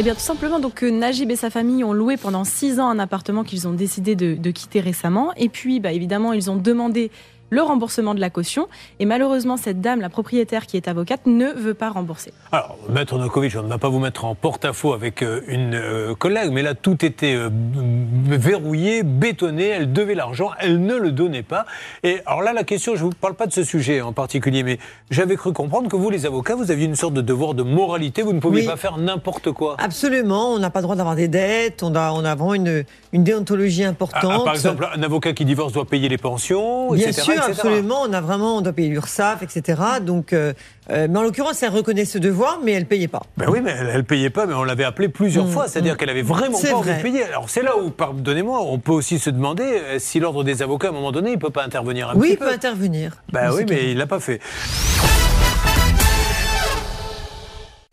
Eh bien, tout simplement, donc, Najib et sa famille ont loué pendant six ans un appartement qu'ils ont décidé de, quitter récemment. Et puis, bah, évidemment, ils ont demandé le remboursement de la caution. Et malheureusement, cette dame, la propriétaire qui est avocate, ne veut pas rembourser. Alors, Maître Nokovic, on ne va pas vous mettre en porte-à-faux avec euh, une euh, collègue, mais là, tout était euh, verrouillé, bétonné. Elle devait l'argent, elle ne le donnait pas. Et alors là, la question, je ne vous parle pas de ce sujet en particulier, mais j'avais cru comprendre que vous, les avocats, vous aviez une sorte de devoir de moralité. Vous ne pouviez pas faire n'importe quoi. Absolument. On n'a pas le droit d'avoir des dettes. On a, on a vraiment une, une déontologie importante. Ah, par exemple, un avocat qui divorce doit payer les pensions, Bien etc absolument. On a vraiment, on doit payer l'URSSAF, etc. Donc, euh, euh, mais en l'occurrence, elle reconnaît ce devoir, mais elle payait pas. Ben oui, mais elle, ne payait pas, mais on l'avait appelée plusieurs mm, fois. C'est-à-dire mm. qu'elle avait vraiment pas envie de payer. Alors c'est là où, pardonnez-moi, on peut aussi se demander euh, si l'ordre des avocats, à un moment donné, il peut pas intervenir un oui, petit peu. Oui, il peut intervenir. Ben oui, mais il l'a pas fait.